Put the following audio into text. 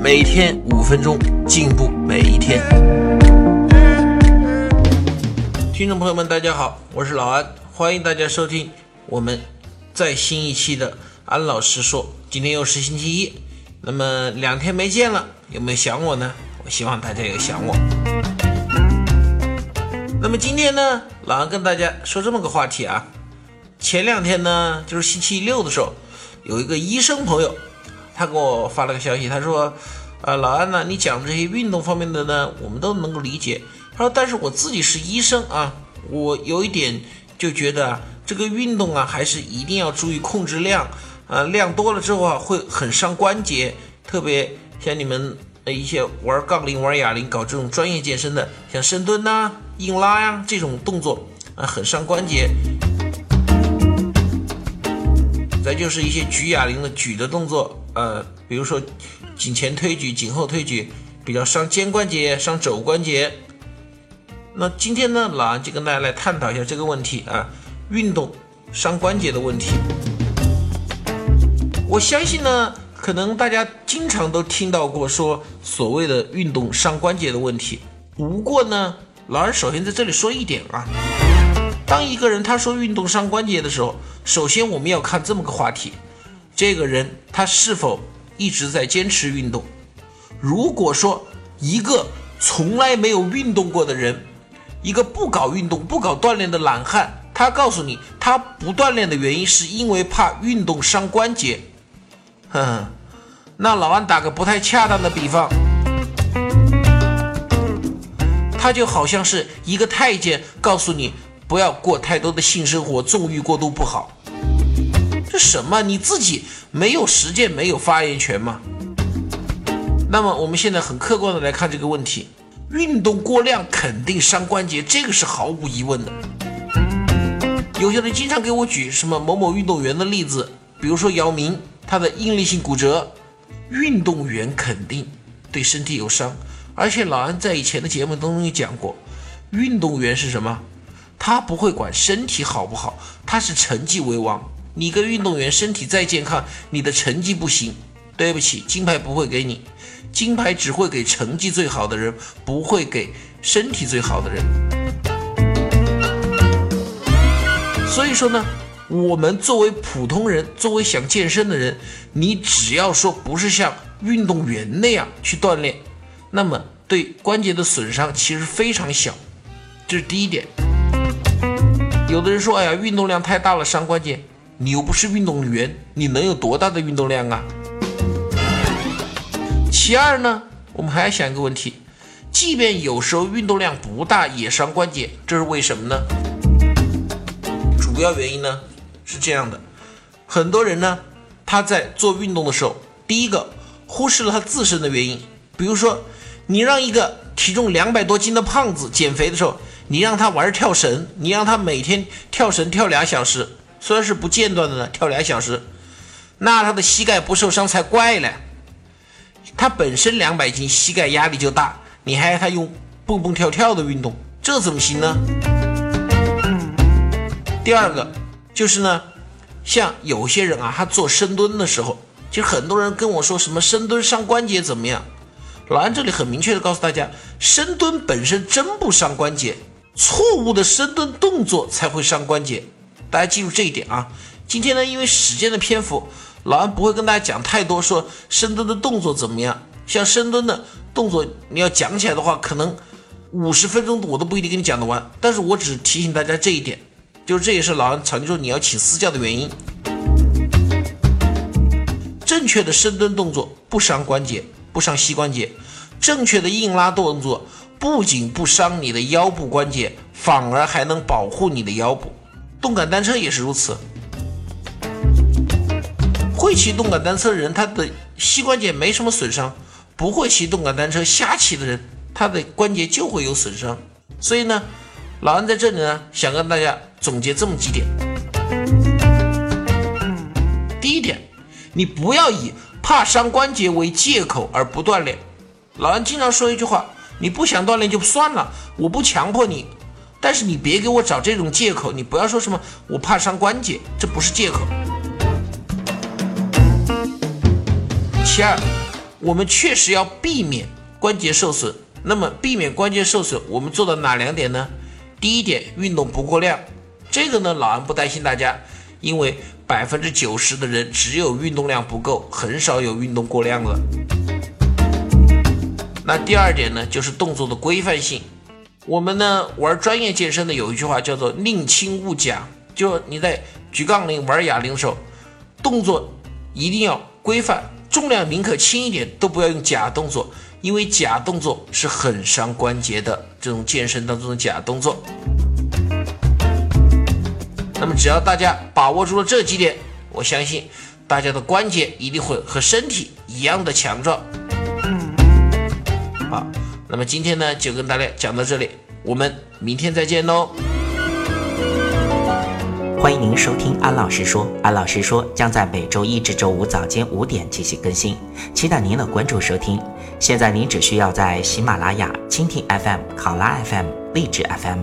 每天五分钟，进步每一天。听众朋友们，大家好，我是老安，欢迎大家收听我们再新一期的安老师说。今天又是星期一，那么两天没见了，有没有想我呢？我希望大家有想我。那么今天呢，老安跟大家说这么个话题啊。前两天呢，就是星期六的时候，有一个医生朋友。他给我发了个消息，他说：“呃，老安呢，你讲这些运动方面的呢，我们都能够理解。他说，但是我自己是医生啊，我有一点就觉得，这个运动啊，还是一定要注意控制量啊，量多了之后啊，会很伤关节。特别像你们呃一些玩杠铃、玩哑铃、搞这种专业健身的，像深蹲呐、硬拉呀这种动作啊，很伤关节。再就是一些举哑铃的举的动作。”呃，比如说颈前推举、颈后推举，比较伤肩关节、伤肘关节。那今天呢，老安就跟大家来探讨一下这个问题啊，运动伤关节的问题。我相信呢，可能大家经常都听到过说所谓的运动伤关节的问题。不过呢，老安首先在这里说一点啊，当一个人他说运动伤关节的时候，首先我们要看这么个话题。这个人他是否一直在坚持运动？如果说一个从来没有运动过的人，一个不搞运动、不搞锻炼的懒汉，他告诉你他不锻炼的原因是因为怕运动伤关节，哼，那老安打个不太恰当的比方，他就好像是一个太监告诉你不要过太多的性生活，纵欲过度不好。这什么？你自己没有实践，没有发言权吗？那么我们现在很客观的来看这个问题，运动过量肯定伤关节，这个是毫无疑问的。有些人经常给我举什么某某运动员的例子，比如说姚明，他的应力性骨折，运动员肯定对身体有伤。而且老安在以前的节目当中也讲过，运动员是什么？他不会管身体好不好，他是成绩为王。你个运动员身体再健康，你的成绩不行，对不起，金牌不会给你，金牌只会给成绩最好的人，不会给身体最好的人。所以说呢，我们作为普通人，作为想健身的人，你只要说不是像运动员那样去锻炼，那么对关节的损伤其实非常小，这是第一点。有的人说，哎呀，运动量太大了，伤关节。你又不是运动员，你能有多大的运动量啊？其二呢，我们还要想一个问题，即便有时候运动量不大也伤关节，这是为什么呢？主要原因呢是这样的，很多人呢他在做运动的时候，第一个忽视了他自身的原因，比如说你让一个体重两百多斤的胖子减肥的时候，你让他玩跳绳，你让他每天跳绳跳俩小时。虽然是不间断的呢，跳两小时，那他的膝盖不受伤才怪呢。他本身两百斤，膝盖压力就大，你还让他用蹦蹦跳跳的运动，这怎么行呢？第二个就是呢，像有些人啊，他做深蹲的时候，其实很多人跟我说什么深蹲伤关节怎么样？老安这里很明确的告诉大家，深蹲本身真不伤关节，错误的深蹲动作才会伤关节。大家记住这一点啊！今天呢，因为时间的篇幅，老安不会跟大家讲太多，说深蹲的动作怎么样。像深蹲的动作，你要讲起来的话，可能五十分钟我都不一定跟你讲得完。但是我只提醒大家这一点，就是这也是老安常说你要请私教的原因。正确的深蹲动作不伤关节，不伤膝关节；正确的硬拉动作不仅不伤你的腰部关节，反而还能保护你的腰部。动感单车也是如此，会骑动感单车的人，他的膝关节没什么损伤；不会骑动感单车瞎骑的人，他的关节就会有损伤。所以呢，老安在这里呢，想跟大家总结这么几点。第一点，你不要以怕伤关节为借口而不锻炼。老安经常说一句话：你不想锻炼就算了，我不强迫你，但是你别给我找这种借口。你不要说什么我怕伤关节，这不是借口。其二，我们确实要避免关节受损。那么，避免关节受损，我们做到哪两点呢？第一点，运动不过量。这个呢，老安不担心大家，因为百分之九十的人只有运动量不够，很少有运动过量了。那第二点呢，就是动作的规范性。我们呢玩专业健身的有一句话叫做“宁轻勿假”，就你在举杠铃、玩哑铃的时候，动作一定要规范，重量宁可轻一点，都不要用假动作。因为假动作是很伤关节的，这种健身当中的假动作。那么只要大家把握住了这几点，我相信大家的关节一定会和身体一样的强壮。好，那么今天呢就跟大家讲到这里，我们明天再见喽。欢迎您收听安老师说，安老师说将在每周一至周五早间五点进行更新，期待您的关注收听。现在您只需要在喜马拉雅、蜻蜓 FM、考拉 FM、荔枝 FM、